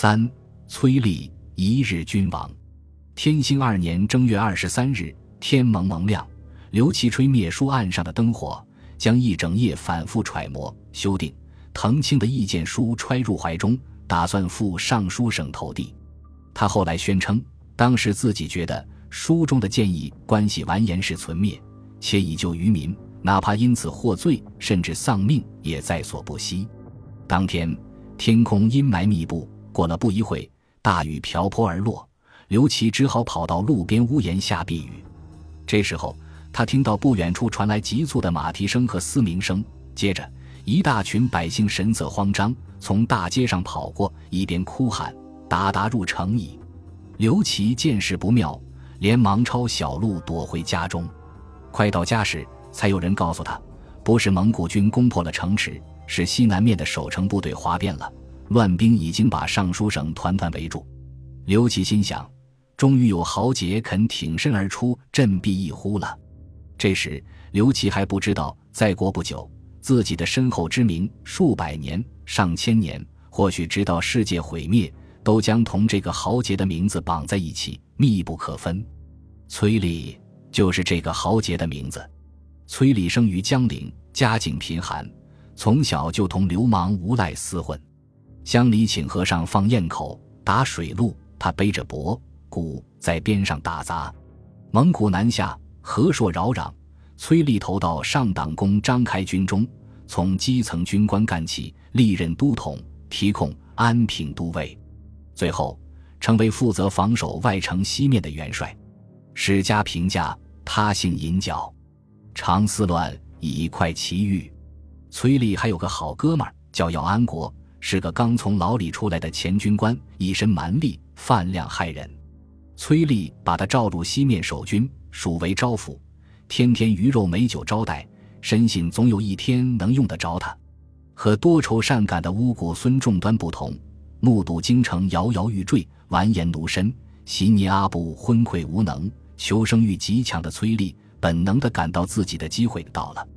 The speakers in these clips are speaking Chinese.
三崔立一日君王。天兴二年正月二十三日，天蒙蒙亮，刘琦吹灭书案上的灯火，将一整夜反复揣摩修订。滕青的意见书揣入怀中，打算赴尚书省投递。他后来宣称，当时自己觉得书中的建议关系完颜氏存灭，且以救于民，哪怕因此获罪，甚至丧命，也在所不惜。当天天空阴霾密布，过了不一会，大雨瓢泼而落。刘琦只好跑到路边屋檐下避雨。这时候，他听到不远处传来急促的马蹄声和嘶鸣声，接着一大群百姓神色慌张，从大街上跑过，一边哭喊：“达达入城矣！”刘琦见势不妙，连忙抄小路躲回家中。快到家时，才有人告诉他，不是蒙古军攻破了城池，是西南面的守城部队哗变了，乱兵已经把尚书省团团围住。刘琦心想。终于有豪杰肯挺身而出，振臂一呼了。这时，刘琦还不知道，再过不久，自己的身后之名，数百年、上千年，或许直到世界毁灭，都将同这个豪杰的名字绑在一起，密不可分。崔立就是这个豪杰的名字。崔立生于江陵，家境贫寒，从小就同流氓无赖厮混。乡里请和尚放堰口、打水路，他背着钵。鼓在边上打杂，蒙古南下，河朔扰攘。崔立投到上党公张开军中，从基层军官干起，历任都统、提控、安平都尉，最后成为负责防守外城西面的元帅。史家评价他性银角，常思乱，以快其欲。崔立还有个好哥们儿叫姚安国，是个刚从牢里出来的前军官，一身蛮力，饭量害人。崔立把他召入西面守军，属为招抚，天天鱼肉美酒招待，深信总有一天能用得着他。和多愁善感的乌古孙仲端不同，目睹京城摇摇欲坠，完颜奴身，席尼阿布昏聩无能，求生欲极强的崔立，本能地感到自己的机会到了。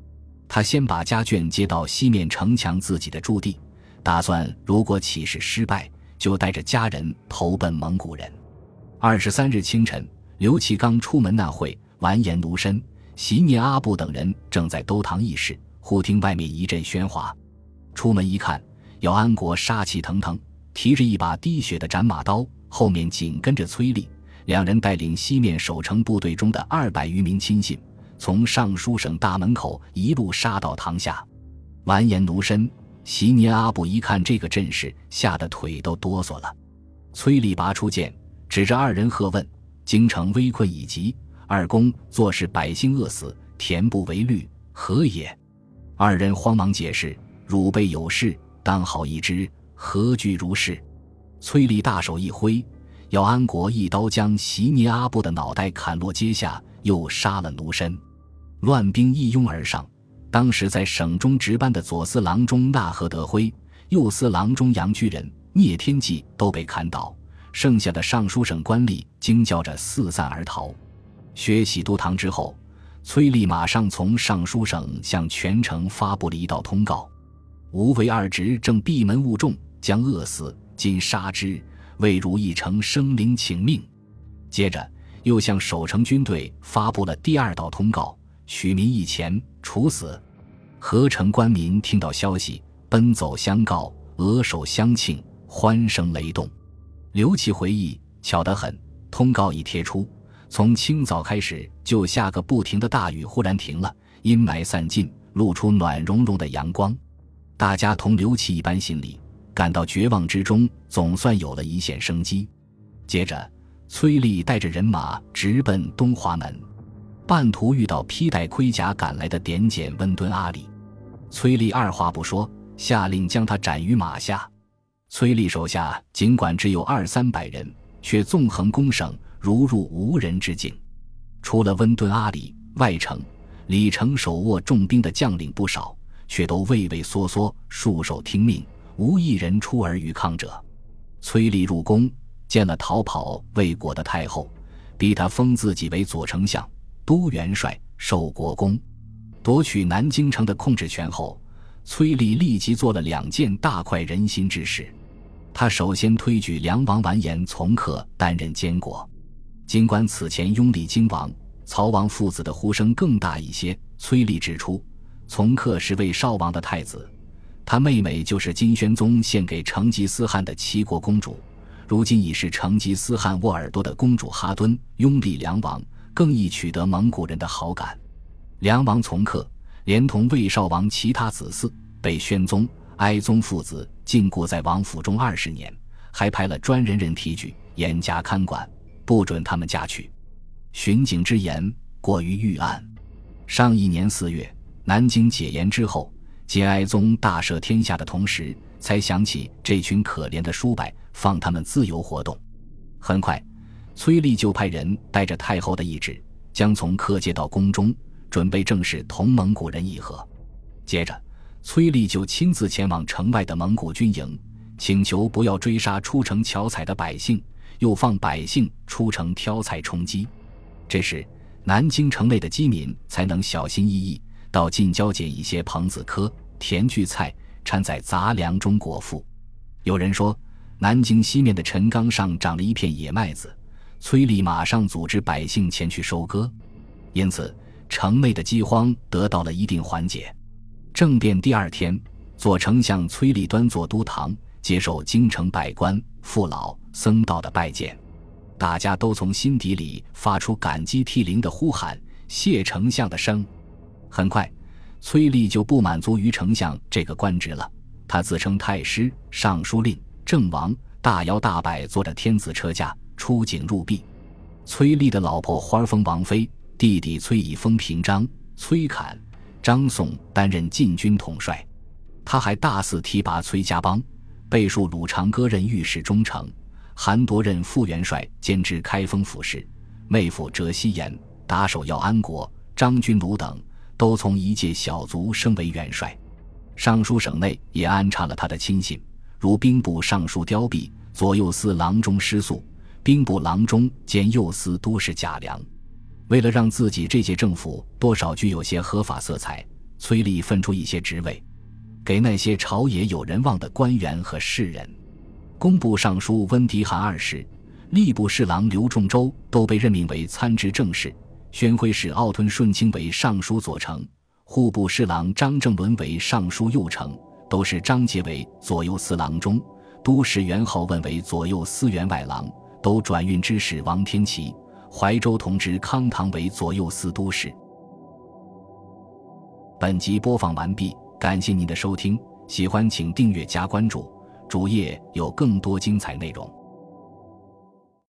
他先把家眷接到西面城墙自己的驻地，打算如果起事失败，就带着家人投奔蒙古人。二十三日清晨，刘启刚出门那会，完颜奴身、席聂阿布等人正在兜堂议事，忽听外面一阵喧哗。出门一看，姚安国杀气腾腾，提着一把滴血的斩马刀，后面紧跟着崔立。两人带领西面守城部队中的二百余名亲信，从尚书省大门口一路杀到堂下。完颜奴身、席尼阿布一看这个阵势，吓得腿都哆嗦了。崔立拔出剑。指着二人喝问：“京城危困已急，二公坐视百姓饿死，田不为虑，何也？”二人慌忙解释：“汝辈有事，当好一知，何惧如是？”崔立大手一挥，姚安国一刀将席尼阿布的脑袋砍落阶下，又杀了奴身。乱兵一拥而上，当时在省中值班的左司郎中纳和德辉、右司郎中杨居仁、聂天济都被砍倒。剩下的尚书省官吏惊叫着四散而逃。薛喜都堂之后，崔立马上从尚书省向全城发布了一道通告：吾为二侄正闭门务众，将饿死，今杀之，为汝一城生灵请命。接着又向守城军队发布了第二道通告：取民一钱，处死。合城官民听到消息，奔走相告，额首相庆，欢声雷动。刘启回忆，巧得很。通告一贴出，从清早开始就下个不停的大雨，忽然停了，阴霾散尽，露出暖融融的阳光。大家同刘启一般，心里感到绝望之中，总算有了一线生机。接着，崔立带着人马直奔东华门，半途遇到披戴盔甲赶来的点检温敦阿里。崔立二话不说，下令将他斩于马下。崔立手下尽管只有二三百人，却纵横攻省，如入无人之境。除了温敦阿里，外城、里城手握重兵的将领不少，却都畏畏缩缩，束手听命，无一人出尔与抗者。崔立入宫，见了逃跑未果的太后，逼他封自己为左丞相、都元帅，受国公，夺取南京城的控制权后，崔立立即做了两件大快人心之事。他首先推举梁王完颜从克担任监国。尽管此前拥立金王、曹王父子的呼声更大一些，崔立指出，从克是魏少王的太子，他妹妹就是金宣宗献给成吉思汗的齐国公主，如今已是成吉思汗沃尔多的公主哈敦，拥立梁王更易取得蒙古人的好感。梁王从克连同魏少王其他子嗣，被宣宗、哀宗父子禁锢在王府中二十年，还派了专人人提举，严加看管。不准他们嫁娶，巡警之言过于预案。上一年四月，南京解严之后，节哀宗大赦天下的同时，才想起这群可怜的叔伯，放他们自由活动。很快，崔立就派人带着太后的懿旨，将从客接到宫中，准备正式同蒙古人议和。接着，崔立就亲自前往城外的蒙古军营，请求不要追杀出城巧采的百姓。又放百姓出城挑菜充饥，这时南京城内的饥民才能小心翼翼到近郊捡一些蓬子科、甜苣菜，掺在杂粮中果腹。有人说，南京西面的陈岗上长了一片野麦子，崔立马上组织百姓前去收割，因此城内的饥荒得到了一定缓解。政变第二天，左丞相崔立端坐都堂，接受京城百官父老。僧道的拜见，大家都从心底里发出感激涕零的呼喊：“谢丞相的声。”很快，崔立就不满足于丞相这个官职了，他自称太师、尚书令、郑王，大摇大摆坐着天子车驾出警入壁。崔立的老婆花封王妃，弟弟崔以封平章、崔侃、张颂担任禁军统帅。他还大肆提拔崔家邦，备述鲁长歌任御史中丞。韩铎任副元帅，兼知开封府事；妹夫哲西言打手要安国、张君鲁等，都从一介小卒升为元帅。尚书省内也安插了他的亲信，如兵部尚书刁弼、左右司郎中施肃、兵部郎中兼右司都事贾良。为了让自己这届政府多少具有些合法色彩，崔立分出一些职位，给那些朝野有人望的官员和士人。工部尚书温迪汗二世、吏部侍郎刘仲周都被任命为参知政事，宣徽使奥吞顺清为尚书左丞，户部侍郎张正伦为尚书右丞，都是张杰为左右司郎中，都使袁浩问为左右司员外郎，都转运之使王天琪、怀州同知康唐为左右司都使。本集播放完毕，感谢您的收听，喜欢请订阅加关注。主页有更多精彩内容。